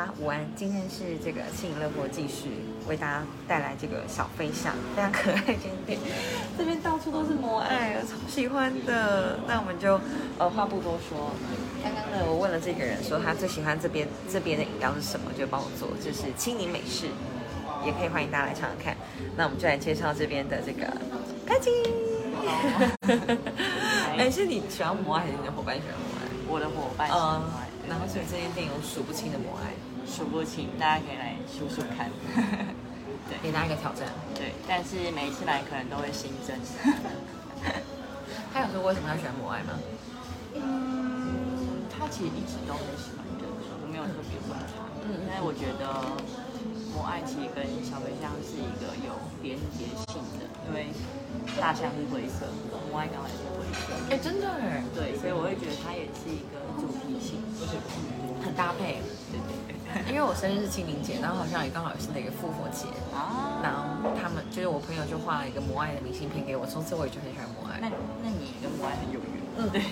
大家午安，今天是这个幸乐活继续为大家带来这个小飞象，非常可爱这间店，这边到处都是摩爱，超喜欢的。那我们就呃话不多说，刚刚呢我问了这个人说他最喜欢这边这边的饮料是什么，就帮我做，就是青柠美式，也可以欢迎大家来尝尝看。那我们就来介绍这边的这个开机。哎，是你喜欢摩爱还是你的伙伴喜欢摩爱？我的伙伴喜欢摩爱，然后所以这间店有数不清的母爱，数不清，大家可以来数数看。对，给大家一个挑战。对，但是每一次来可能都会新增。他有说为什么要选母爱吗？嗯，他其实一直都很喜欢的，我没有特别问他。嗯，但是我觉得母爱其实跟小飞象是一个有性的，因为大象是灰色，母爱刚好也是灰色。哎，真的哎。对，所以我会觉得它也是一个主题性，很搭配。对对对。因为我生日是清明节，然后好像也刚好是那个复活节啊。然后他们就是我朋友就画了一个摩爱的明信片给我，从此我也就很喜欢摩爱。那那你跟摩爱很有缘。嗯，对。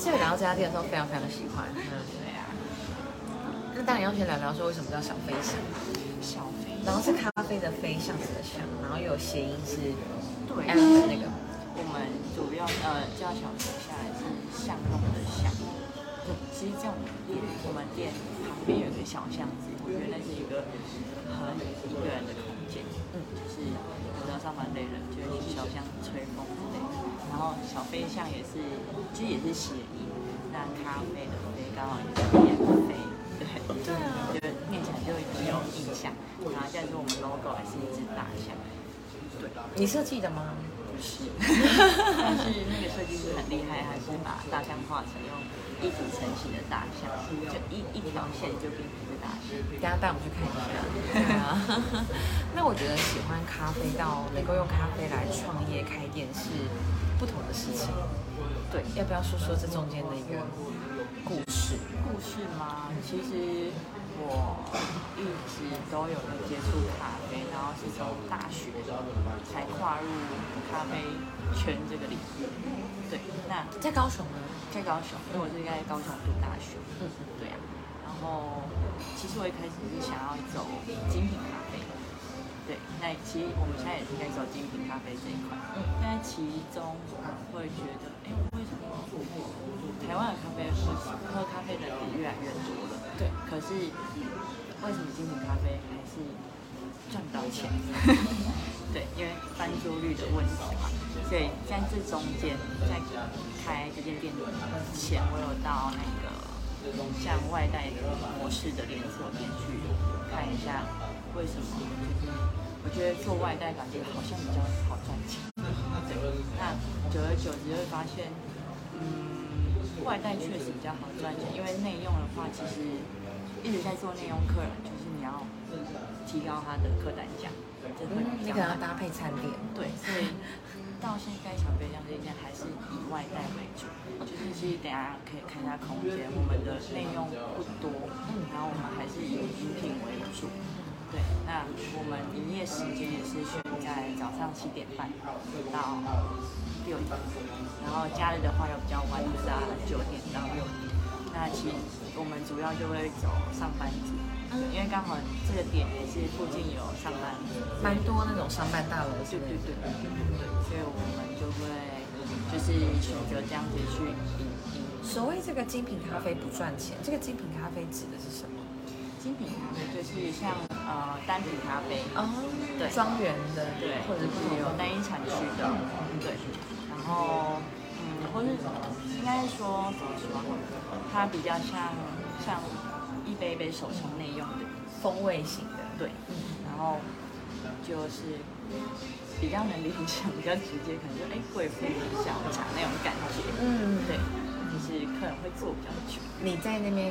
所以来到这家店的时候，非常非常的喜欢。嗯，对啊。那当然要先聊聊说为什么叫小飞侠。小飞。然后是咖啡的飞，象子的象，然后又有谐音是对那个。我们主要呃叫小飞象是巷弄的巷。其实这种店，我们店旁边有一个小巷子，我觉得那是一个很一个人的空间。嗯，就是有时候上班累了，就会去小巷吹风之类的。然后小飞象也是，其实也是谐音。那咖啡的杯刚好也是免费，对对啊，就念起来就很有印象。然后再说我们 logo 还是一只大象。对，你设计的吗？是，但是那个设计师很厉害，还是把大象画成用一组成型的大象，就一一条线就变成一个大象。等下带我们去看一下。对啊，那我觉得喜欢咖啡到能够用咖啡来创业开店是不同的事情。对，要不要说说这中间的一个故事？故事吗？其实。我一直都有在接触咖啡，然后是从大学才跨入咖啡圈这个领域。对，那在高雄呢？在高雄，因为我是在高雄读大学。嗯嗯，对啊。然后，其实我一开始是想要那其实我们现在也是在走精品咖啡这一块。嗯。但其中会觉得，哎，为什么台湾的咖啡喝喝咖啡的人越来越多了？对，可是为什么精品咖啡还是赚不到钱？对，因为翻桌率的问题嘛。所以在这中间，在开这间店之前，我有到那个像外带模式的连锁店去看一下，为什么？就是我觉得做外带感觉好像比较好赚钱。对，那久而久之会发现，嗯。外带确实比较好赚钱，因为内用的话，其实一直在做内用客人，就是你要提高他的客单价，这会你可能要搭配餐点。对，所以到现在小飞象这间还是以外带为主，就是其实等下可以看一下空间，我们的内用不多，嗯，然后我们还是以饮品为主。对，那我们营业时间也是选在早上七点半到。六点，然后假日的话又比较晚，就是九点到六点。那其实我们主要就会走上班族，因为刚好这个点也是附近有上班，蛮多那种上班大楼。对对对对对，所以我们就会就是选择这样子去营营。所谓这个精品咖啡不赚钱，这个精品咖啡指的是什么？精品咖啡就是像呃单品咖啡。哦，对，庄园的，对，或者是有。单一产区的，对。然后，嗯，或是应该说怎么说，它比较像像一杯一杯手冲内用的。风味型的，对，然后就是比较能联想，比较直接，可能就哎贵妇下午茶那种感觉，嗯，对，就是客人会坐比较久。你在那边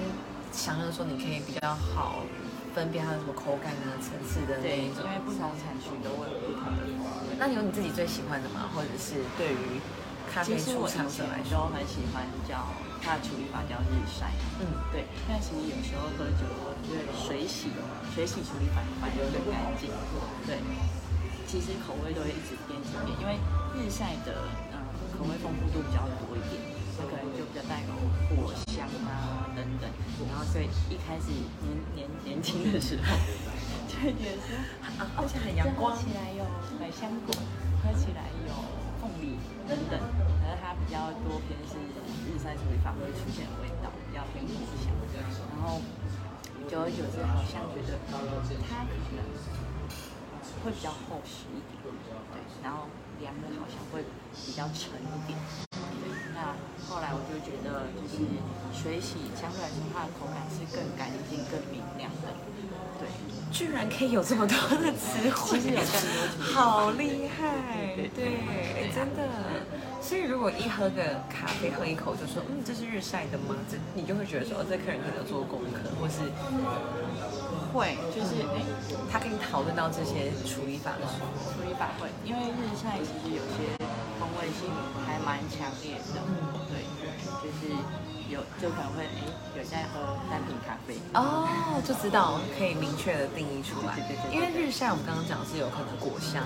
想要说，你可以比较好分辨它的什么口感啊、层次的那一种，因为不同产区都会有不同的。那有你自己最喜欢的吗？或者是对于咖啡出厂者来说，很喜欢叫它的处理法叫日晒。嗯，对。但其实有时候喝酒，因为水洗，水洗处理法反而更干净。对。其实口味都会一直变变，因为日晒的嗯口味丰富度比较多一点，它可能就比较带有果香啊等等。然后后所以一开始年年年轻的时候，就会觉得说，啊，而且很阳光喝。起来有百香果，喝起来有凤梨等等，可是它比较多偏是日晒处理法会出现的味道，比较偏果香。然后久而久之，好像觉得它可能会比较厚实一点，对，然后凉的好像会比较沉一点。对，那后来我就觉得，就是水洗相对来说，它的口感是更干净、更明亮的。对，居然可以有这么多的词汇，其实有更多处理法好厉害，对真的。所以如果一喝个咖啡，喝一口就说，嗯，这是日晒的吗？这你就会觉得说，哦，这客人可能有做功课，或是会就是哎。他跟你讨论到这些处理法的时候，处理法会，因为日晒其实有些风味性还蛮强烈的，对，就是有就可能会哎有在喝单品咖啡，哦，就知道可以明确的定义出来。对对对对因为日晒我们刚刚讲是有可能果香、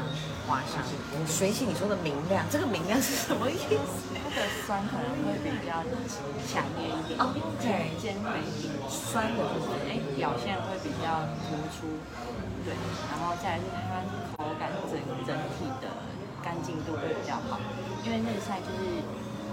花香，水洗你说的明亮，这个明亮是什么意思？它的酸可能会比较强烈一点。哦点，，OK。尖锐一点，酸的就是。哎表现会比较突出，对，然后再来是它口感整整体的干净度会比较好，因为日晒就是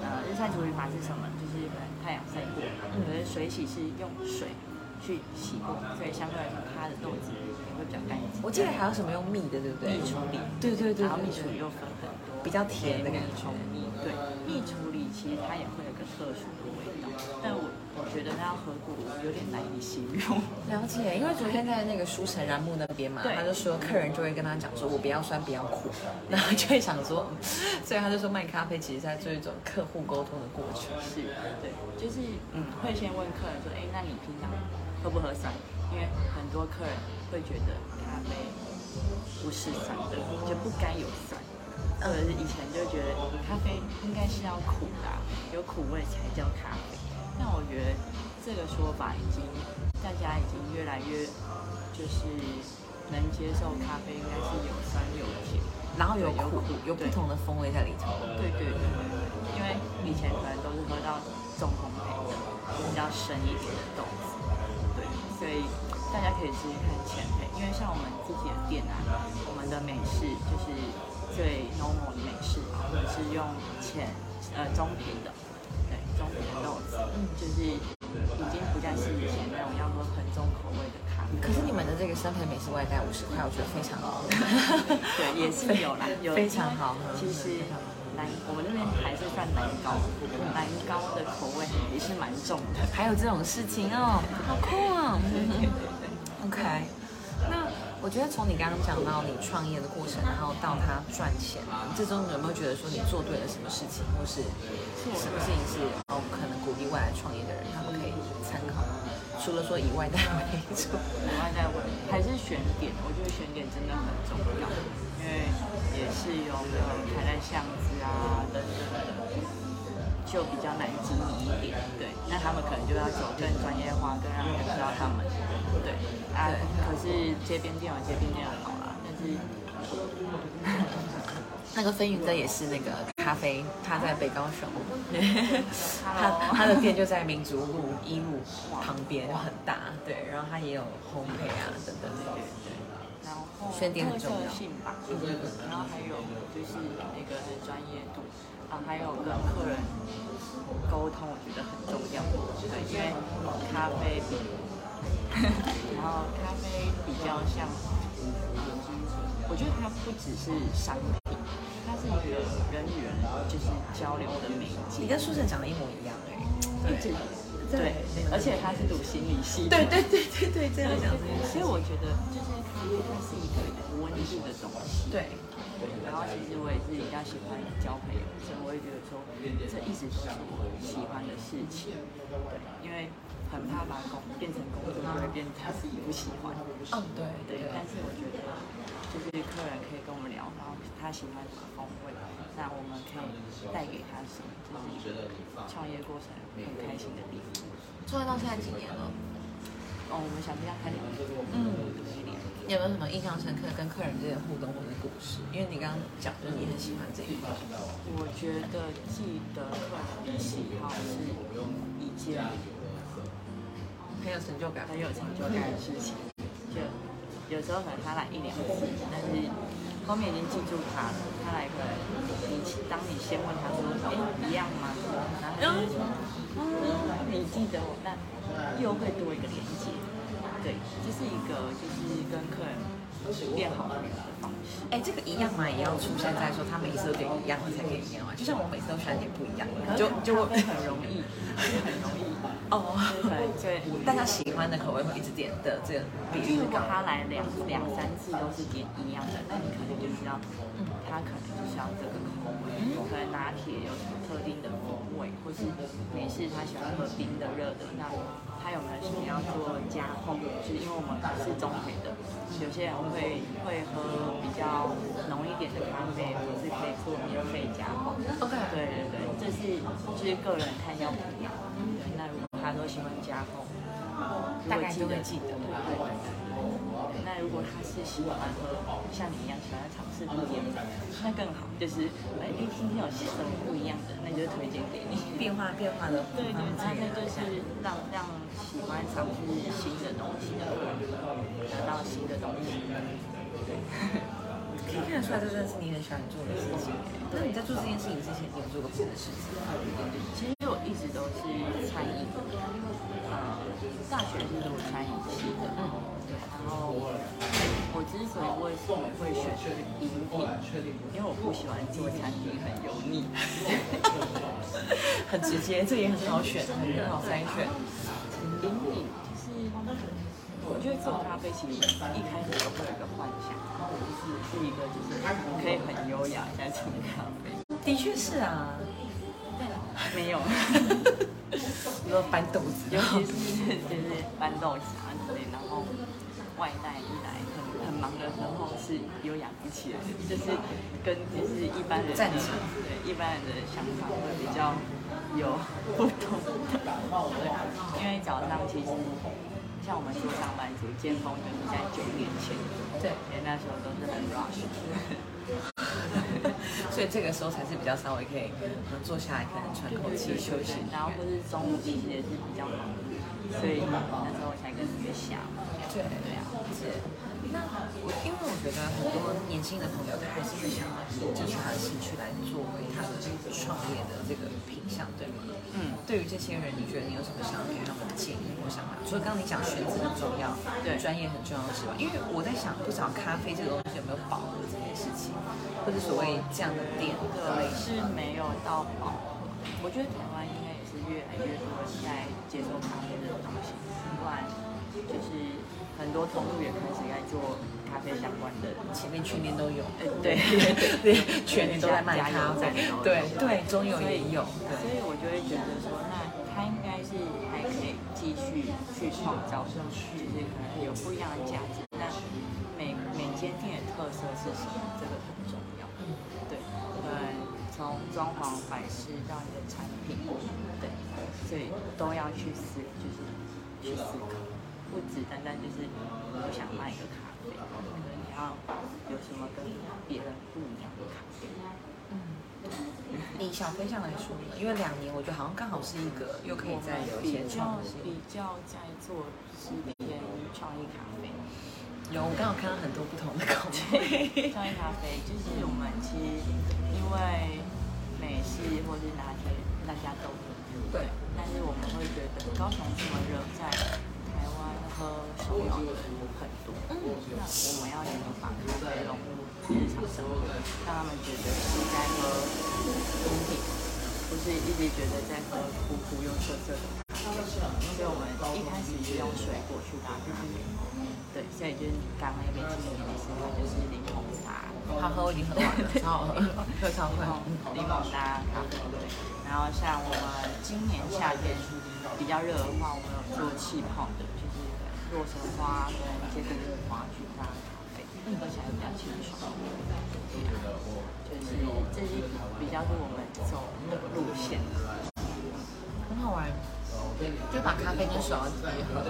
呃日晒处理法是什么？就是可能太阳晒过，可是水洗是用水去洗过，所以相对来说它的豆子也会比较干净。我记得还有什么用蜜的，对不对？蜜处理，对对对然后蜜。处理又分很多，比较甜的感觉蜂蜜，对，蜜处理其实它也会有个特殊的味道，但我我觉得那要喝过有点难以形容。了解，因为昨天在那个书城燃木那边嘛，他就说客人就会跟他讲说，我不要酸，不要苦，然后就会想说，嗯 所以他就说卖咖啡其实在做一种客户沟通的过程。是，对，就是嗯，会先问客人说，哎，那你平常喝不喝酸？因为很多客人会觉得咖啡不是酸的，就不该有酸，或者是以前就觉得咖啡应该是要苦的啊、有苦味才叫咖啡。但我觉得这个说法已经大家已经越来越就是能接受咖啡应该是有酸有甜，然后有对有苦苦，有不同的风味在里头。对对对对对，因为以前可能都是喝到重烘焙的，比较深一点的豆子，对，所以大家可以试试看浅焙，因为像我们自己的店啊，我们的美式就是最 normal 的美式啊，我们是用浅呃中品的，对豆子，嗯，就是已经不再是以前那种要喝很重口味的咖啡。可是你们的这个生培美式外带五十块，我觉得非常好。对，也是有啦，有 非常好喝其实南我们那边还是算南高，南高的口味也是蛮重的。还有这种事情哦，好酷啊哦。OK，那我觉得从你刚刚讲到你创业的过程，然后到他赚钱，这中有没有觉得说你做对了什么事情，或是什么事情是哦可能鼓励未来创业的人他们可以参考？除了说以外带为主，以外在问还是选点，我觉得选点真的很重要，因为也是有没有开在巷子啊等等的，就比较难经营一点。对，那他们可能就要走更专业化，更让人知道他们。对啊，可是街边店有街边店的好啦，但是 那个飞云哥也是那个咖啡，他在北高雄，他他的店就在民族路一路旁边，就很大，对，然后他也有烘焙啊等等的，然后选点很重要性吧，就是然后还有就是那个专业度，啊，还有跟客人沟通，我觉得很重要。对，因为咖啡比，然后咖啡比较像，嗯，我觉得它不只是商品，它是一个人与人就是交流的媒介。你跟书生讲的一模一样哎、欸，对对，而且他是读心理系的。对对对对对，这样讲所以我觉得就是咖啡，它是一个有温度的东西。对，然后其实我也是比较喜欢交朋友，所以我也觉得说，这一直都是我喜欢的事情。对，因为很怕把工变成工作，就会变他自己不喜欢。嗯对对，但是我觉得就是客人可以跟我们聊，然后他喜欢什么风味，那我们可以带给他什么，这是一个创业过程很开心的地方。创业到现在几年了？哦，我们想不要开两年，嗯，一年。你有没有什么印象深刻跟客人之间互动或者故事？因为你刚刚讲就是你很喜欢这一块，我觉得记得客人的喜好是一件很有成就感，很有成就感的事情。就有时候可能他来一两次，但是后面已经记住他了。他来可能你当你先问他说，哎，一样吗？然后他就，你记得我，那又会多一个连接。对，这是一个就是跟客人变好的方式。哎，这个一样嘛？也要出现在说他每次都点一样才可以一样吗？就像我每次都喜欢点不一样的，就就会很容易，很容易。哦，对对，大家喜欢的口味会一直点的这个比例如果他来两两三次都是点一样的，那你可能就知道，嗯，他可能就是要这个口味。可能拿铁有什么特定的风味，或是美式他喜欢喝冰的、热的，那他有没有什么要做加烘？就是因为我们是中配的，有些人会会喝比较浓一点的咖啡，或是可以做免费加烘。OK，对对对，这是就是个人看要不要。对，那如果他都喜欢加工，大概都会记得。对。那如果他是喜欢喝像你一样喜欢尝试不一样的，那更好。就是哎，今天有什么不一样的，那就推荐给你。变化变化的。对对，那那就是让让喜欢尝试新的东西的人得到新的东西。对。可以看得出来，这真的是你很喜欢做的事情。那你在做这件事情之前，你有做过别的事情吗？其实我一直都是餐饮，啊，大学是读餐饮系的，嗯，对。然后我之所以为什么会选饮品，因为我不喜欢做餐厅很油腻，很直接，这也很好选，很好筛选。饮品就是，我觉得做咖啡其实一开始都会有一个幻想。就是是一个，就是可以很优雅在冲咖啡。的确是啊，没有，比如搬豆子，尤其是就是搬豆子啊之类，然后外带一来很很忙的时候是有养不起来，就是跟就是一般人战场对一般人的想法会比较有不同。对，因为早上其实。像我们做上班族，尖峰就是在九点前，对，因为那时候都是很 rush，所以这个时候才是比较稍微可以坐下来，可能喘口气休息。然后或是中午其实也是比较忙，所以那时候才跟你们想。对对啊，是。那我因为我觉得很多年轻的朋友，他还是会想要继续他的兴趣来作为他的创业的这个品相，对吗？嗯。对于这些人，你觉得你有什么想要给他们的建议或想法？除了刚刚你讲选择很重要，对，专业很重要之外，因为我在想，不知道咖啡这个东西有没有饱和这件事情，或者所谓这样的店，对，是没有到饱和。我觉得台湾应该也是越来越多人在接受咖啡这种东西，不然就是。很多同路也开始在做咖啡相关的，前面全年都有，对 对，全年都在卖咖啡，对对，中有也有，所以我就会觉得说，那他应该是还可以继续去创造，就是可能有不一样的价值。那每每间店的特色是什么？这个很重要。对，对，从装潢摆饰到你的产品，对，所以都要去思，就是去思考。不只单单就是我想卖一个咖啡，可能你要有什么跟别人不一样的咖啡。嗯，以小飞象来说呢，因为两年，我觉得好像刚好是一个又可以再有一些创新。比较在做是偏创意咖啡。有，我刚好看到很多不同的口味。创意咖啡就是我们其实因为美式或是拿铁大家都喝，对，但是我们会觉得高雄这么热，在喝手摇的。人很多，那我们要怎么把咖啡融入日常生活，让他们觉得是在喝饮品，不是一直觉得在喝苦苦又涩涩的。所以我们一开始是用水果去搭配，对，所以就是刚刚那边经理的。时候就是柠檬茶，好喝我已经喝完了，超好喝，喝超快。柠檬搭咖啡，然后像我们今年夏天比较热的话，我们有做气泡的。就是洛神花跟一些杜鹃花去搭咖啡，喝起来比较清爽。就是这些比较是我们走的路线，很好玩。就把咖啡跟手摇结合，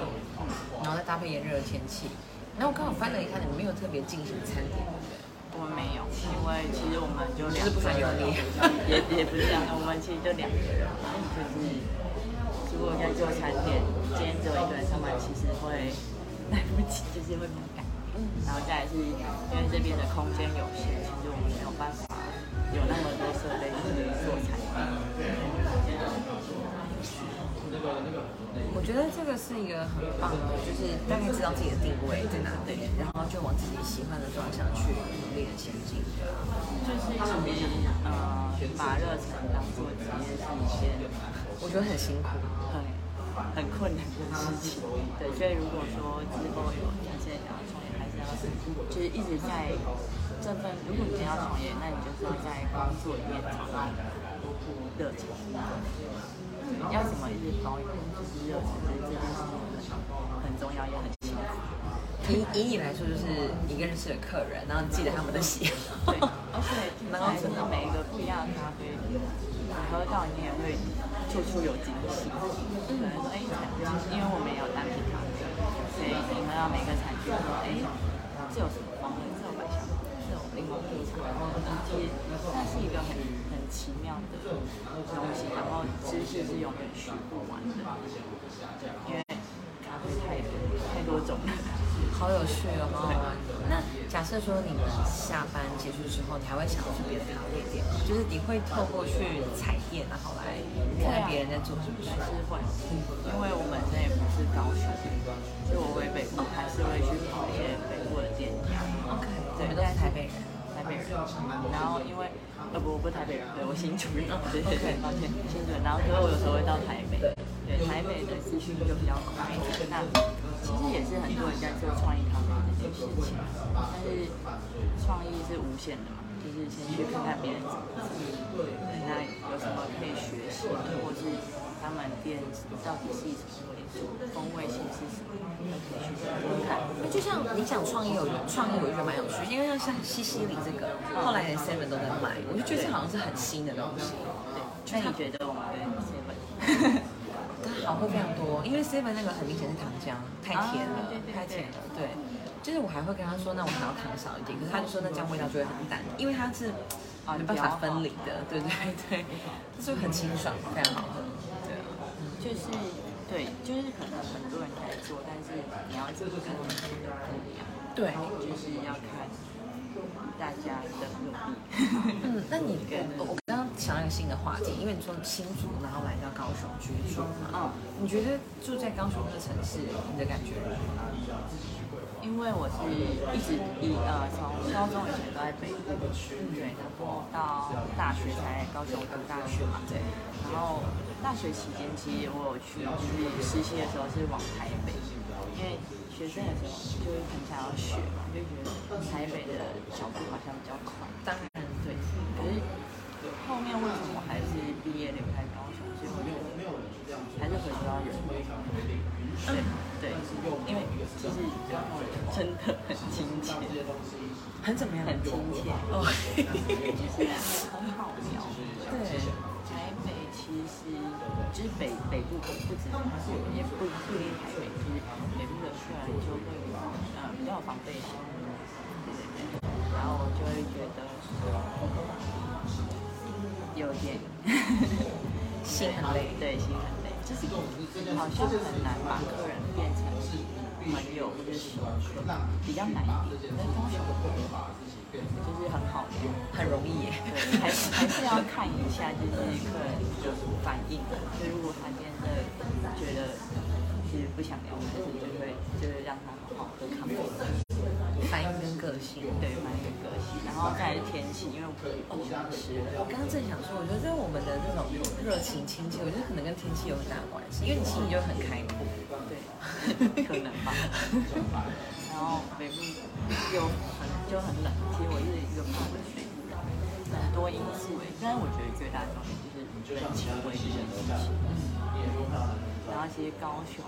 然后再搭配炎热的天气。然后我刚好翻了一看，你们没有特别进行餐点，对不对？我们没有，因为其实我们就两，不想油腻，也也不是这样，我们其实就两个人，就是。如果在做餐点，今天只有一个人上班，其实会来不及就是会比较赶。嗯。然后再来是因为这边的空间有限，其实我们没有办法有那么多设备去做产品。我觉得这个是一个很棒的，就是大概知道自己的定位在哪里，然后就往自己喜欢的方向去努力的前进。就是其实呃，把热忱当做职业是一件我觉得很辛苦，很很困难的事情。对，所以如果说之后有条件想要创业，还是要就是一直在这份，如果你要创业，那你就是要在工作里面找到热情。要怎么一直保有就是热情，这件事情很很重要，也很辛苦。以以你来说，就是一个认识的客人，然后记得他们的喜好，对，而且然后真的每一个不一样的咖啡，你喝到你也会处处有惊喜。对，所以因为我们也有单品咖啡，所以你喝到每个产区说，哎，这有什么风味？这有百香，这有柠檬蜜茶，然后其实那是一个很很奇妙的东西，然后知识是永远学不完的，因为咖啡太多太多种了。好有趣哦，好好玩。那假设说你们下班结束之后，你还会想要去别的咖啡店吗？就是你会透过去踩店，然后来看看别人在做什么事还。是会，因为我本身也不是高雄，所以我回北部还是会去跑一些北部的店家。OK，对你们都是台北人。台北人，然后因为呃不我不是台北人，对我新竹人，对对 对，抱歉新竹人。然后所以我有时候会到台北，对台北的资讯就比较快。那其实也是很多人在做创意咖啡这件事情，但是创意是无限的嘛，就是先去看看别人怎么做，对，那有什么可以学习的，或是他们店到底是以什么为主，风味性是什么，都可以去看看。那就像你讲创意，我觉得创意我就觉得蛮有趣，因为像像西西里这个，后来连 Seven 都在卖，我就觉得这好像是很新的东西。那你觉得我们跟 Seven？它好喝非常多，因为 Seven 那个很明显是糖浆，太甜了，啊对对对太甜了，对。就是我还会跟他说，那我想要糖少一点，可是他就说那这样味道就会很淡，因为它是啊没办法分离的，对对对，就 是很清爽，非常好喝，对啊。就是对，就是可能很多人在做，但是你要怎么跟他们做的不一样，对，就是要看大家的努力。嗯，那你我我刚刚想到一个新的话题，因为你说新竹，然后来到高雄居住嘛，嗯，你觉得住在高雄这个城市，你的感觉如何？因为我是一直以呃从高中以前都在北部，对，然后到大学才高雄读大学嘛，对，然后大学期间其实我有去就是实习的时候是往台北，因为学生的时候就会很想要学嘛，就觉得台北的脚步好像比较快，当然，对，可是后面为什么还是毕业离开高雄？所以我觉得还是回归到人，对对，因为其实真的很亲切，很怎么样？很亲切，哦，是很好聊。对，台北其实就是北北部不不止也不不一定台北，就是北部的客人就会呃比较有防备心，对，然后我就会觉得有点心很累。对，心很累，就是好像很难把客人变成朋友或者是，比较难一点。但高雄就是很好的，很容易耶。还是还是要看一下就是客人的反应。就如果他今天真的觉得其实不想聊，但是就会就是让他好好喝咖啡。反应跟个性。对，反应跟个性，然后再来是天气，因为我不喜欢湿冷。我刚刚正想说，我觉得在我们的这种热情亲切，我觉得可能跟天气有很大的关系，因为你心里就很开阔。对，可能吧。然后北部又很就很冷，其实我是一个怕冷北部人，很多因素。但是我觉得最大的重点就是人情味这件事情。然后其实高雄，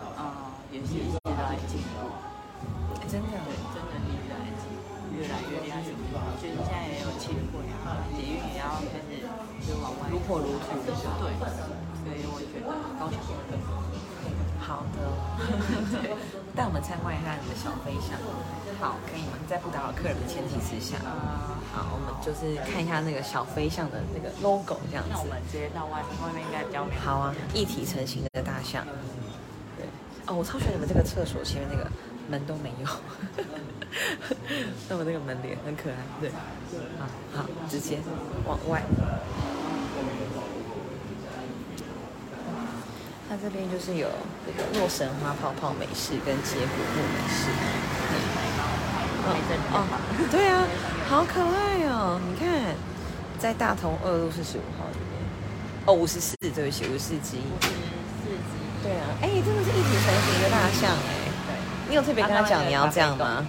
呃，也是一直都在进步。真的对，真的一直在进步，越来越厉害。就是现在也有轻轨啊，捷运也要开始就往外如火如荼。对，所以我觉得高雄会更好。好的，带我们参观一下你的小飞象。好，可以吗？在不打扰客人的前提之下，好，我们就是看一下那个小飞象的那个 logo 这样子那我。们直接到外面，外面应该比较美。好啊，一体成型的大象。对，哦，我超喜欢你们这个厕所前面那个门都没有。那我那个门脸很可爱，对，好好直接往外。它这边就是有这个洛神花泡泡美式跟接骨木美式。哦哦，对啊，好可爱哦！你看，在大同二路四十五号里面，哦，五十四，对不起，五十四级。五十四级。对啊，哎，真的是一体成型的大象哎。对。你有特别跟他讲你要这样吗？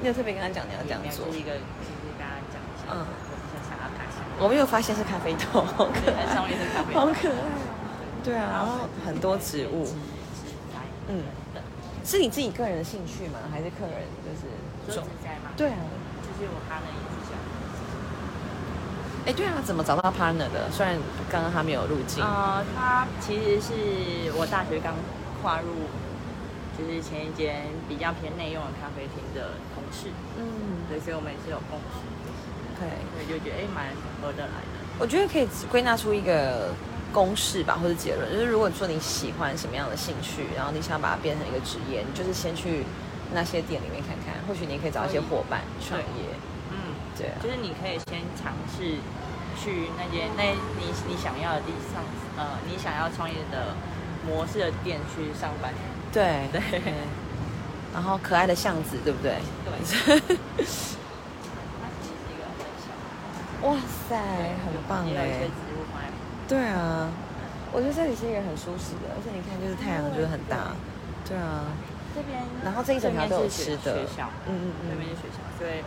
你有特别跟他讲你要这样做？是一个，就是跟他讲一下。嗯。我想要看我没有发现是咖啡豆，对，上面是咖啡豆，好可爱。对啊，然后很多植物。嗯。是你自己个人的兴趣吗？还是客人就是？植栽吗？对啊，就是我这样。哎，对啊，怎么找到 partner 的？虽然刚刚他没有入境。呃，他其实是我大学刚跨入，就是前一间比较偏内用的咖啡厅的同事。嗯，对，所以我们也是有共识。对，所以就觉得哎，蛮合得来的。我觉得可以归纳出一个。公式吧，或者结论，就是如果你说你喜欢什么样的兴趣，然后你想把它变成一个职业，你就是先去那些店里面看看，或许你可以找一些伙伴创业。嗯，对，就是你可以先尝试去那间那你你想要的地上，呃，你想要创业的模式的店去上班。对对。然后可爱的巷子，对不对？对。哇塞，很棒哎。对啊，我觉得这里是一个很舒适的，而且你看，就是太阳就是很大。对啊，这边，然后这一整条都有吃的。学校，嗯嗯嗯，那边是学校，所以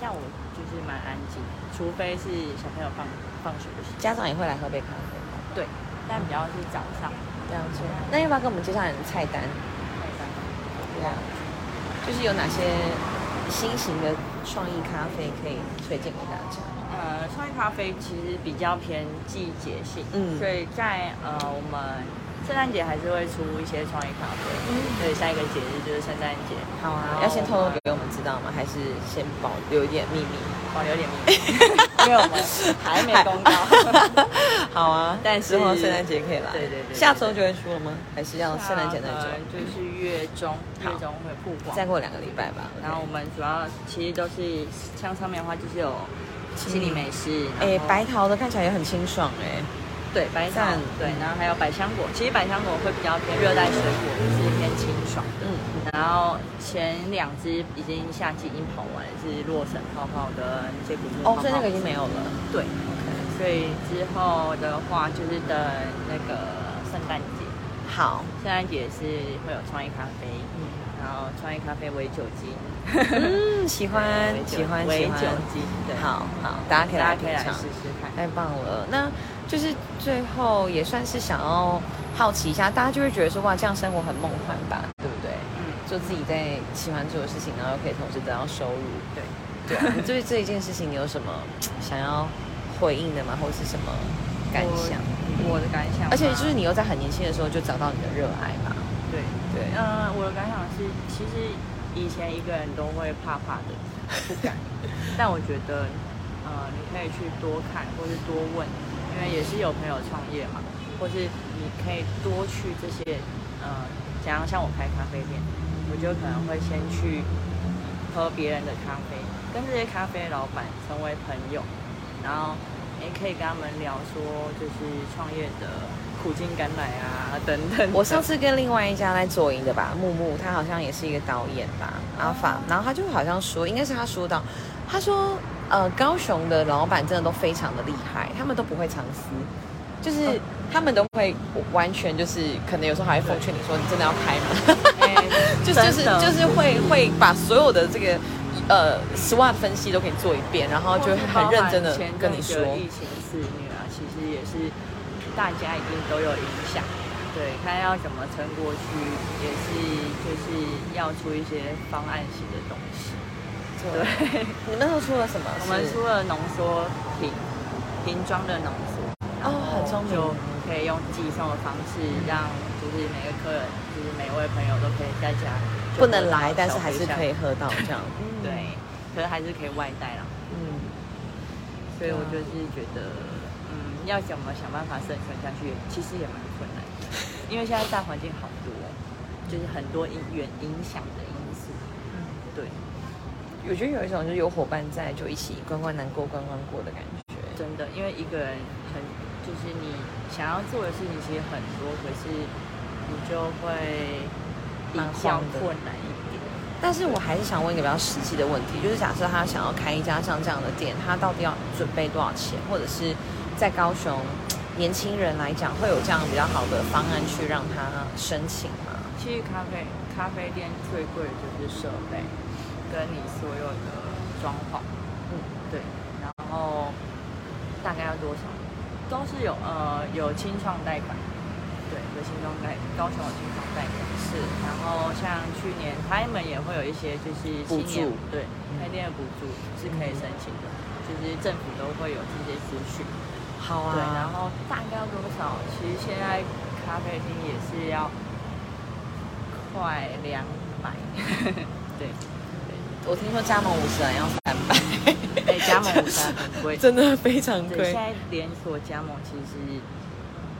下午就是蛮安静，除非是小朋友放放学的时候。家长也会来喝杯咖啡吗？对，但比较是早上。子，那要不要跟我们介绍点菜单？菜单，对啊，就是有哪些新型的创意咖啡可以推荐给大家？呃，创意咖啡其实比较偏季节性，嗯，所以在呃我们圣诞节还是会出一些创意咖啡，嗯，对，下一个节日就是圣诞节。好啊，要先透露给我们知道吗？还是先保留一点秘密？保留一点秘密，因为我们还没公告。好啊，但之后圣诞节可以来。对对对。下周就会出了吗？还是要圣诞节那周？就是月中，月中会曝光。再过两个礼拜吧。然后我们主要其实都是像上面的话，就是有。心理美食，哎，白桃的看起来也很清爽哎，对，白桃，对，然后还有百香果，其实百香果会比较偏热带水果，就是偏清爽的。嗯，然后前两只已经夏季已经跑完，是洛神泡泡跟这股木哦，所以那个已经没有了。对，OK，所以之后的话就是等那个圣诞节。好，圣诞节是会有创意咖啡，嗯，然后创意咖啡为酒精。嗯，喜欢 喜欢喜欢，好好，大家可以来品尝，试试看，太棒了。那就是最后也算是想要好奇一下，大家就会觉得说哇，这样生活很梦幻吧，做自己在喜欢做的事情，然后又可以同时得到收入，对对。你对这一件事情，你有什么想要回应的吗？或者是什么感想？我的感想，而且就是你又在很年轻的时候就找到你的热爱嘛？对对。嗯，我的感想是，其实。以前一个人都会怕怕的，不敢。但我觉得，呃，你可以去多看，或是多问，因为也是有朋友创业嘛，或是你可以多去这些，呃，假如像我开咖啡店，我就可能会先去喝别人的咖啡，跟这些咖啡老板成为朋友，然后也可以跟他们聊说，就是创业的。苦尽甘来啊，等等。我上次跟另外一家来做营的吧，木木，他好像也是一个导演吧，阿法。然后他就好像说，应该是他说到，他说，呃，高雄的老板真的都非常的厉害，他们都不会藏私，就是他们都会完全就是，可能有时候还会奉劝你说，你真的要开吗？就 就是就是会会把所有的这个呃 SWOT 分析都给你做一遍，然后就很认真的跟你说。疫情肆虐啊，其实也是。大家一定都有影响，对，看要怎么撑过去，也是就是要出一些方案型的东西。对，你们都出了什么？我们出了浓缩瓶，瓶装的浓缩，哦，很聪明，就可以用寄送的方式，让就是每个客人，就是每位朋友都可以在家，不能来，但是还是可以喝到这样。对，可是还是可以外带啦。嗯，所以我就是觉得。嗯要怎么想办法生存下去，其实也蛮困难，因为现在大环境好多，就是很多因原影响的因素。嗯对，我觉得有一种就是有伙伴在，就一起关关难过关关过的感觉。真的，因为一个人很就是你想要做的事情其实很多，可是你就会比蛮较困难一点。但是我还是想问一个比较实际的问题，就是假设他想要开一家像这样的店，他到底要准备多少钱，或者是在高雄年轻人来讲，会有这样比较好的方案去让他申请吗？其实咖啡咖啡店最贵的就是设备，跟你所有的装潢，嗯，对，然后大概要多少？都是有呃有清创贷款，对，有清创贷，高雄有清创贷款是，然后像去年他们也会有一些就是补青年助。对开店的补助是可以申请的，就是政府都会有这些资讯。好对，然啊，后大概要多少？其实现在咖啡厅也是要快两百，对，我听说加盟五十人要三百，哎，加盟五十很贵，真的非常对，贵现。在连锁加盟其实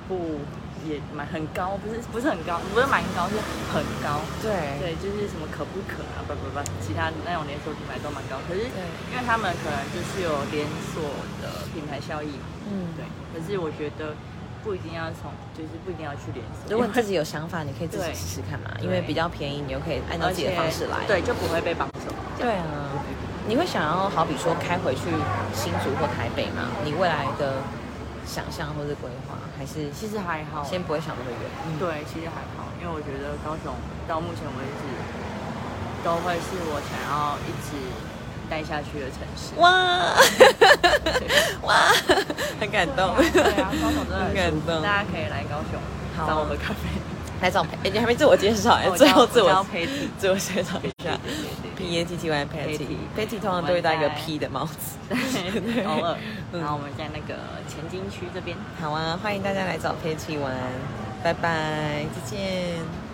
不也蛮很高，不是不是很高，不是蛮高，是很高。对对，就是什么可不可啊，不不不，其他那种连锁品牌都蛮高，可是对因为他们可能就是有连锁的品牌效益嘛，嗯，对。可是我觉得不一定要从，就是不一定要去连锁，如果你自己有想法，你可以自己对试试看嘛，因为比较便宜，你又可以按照自己的方式来。对，就不会被绑走。对啊，你会想要好比说开回去新竹或台北吗？你未来的想象或者规划，还是其实还好，先不会想那么远？嗯，对，其实还好，因为我觉得高雄到目前为止都会是我想要一直待下去的城市。哇 哇，很感动。对啊，高雄真的很感动大家可以来高雄好找我喝咖啡。来找我，哎，你还没自我介绍，哎，我最后自我自我介绍一下对对对，P A T T Y Patty Patty Patty 通常都会戴一个 P 的帽子。对，偶尔。嗯然后我们在那个前金区这边。好啊，欢迎大家来找 Patty 玩，拜拜，再见。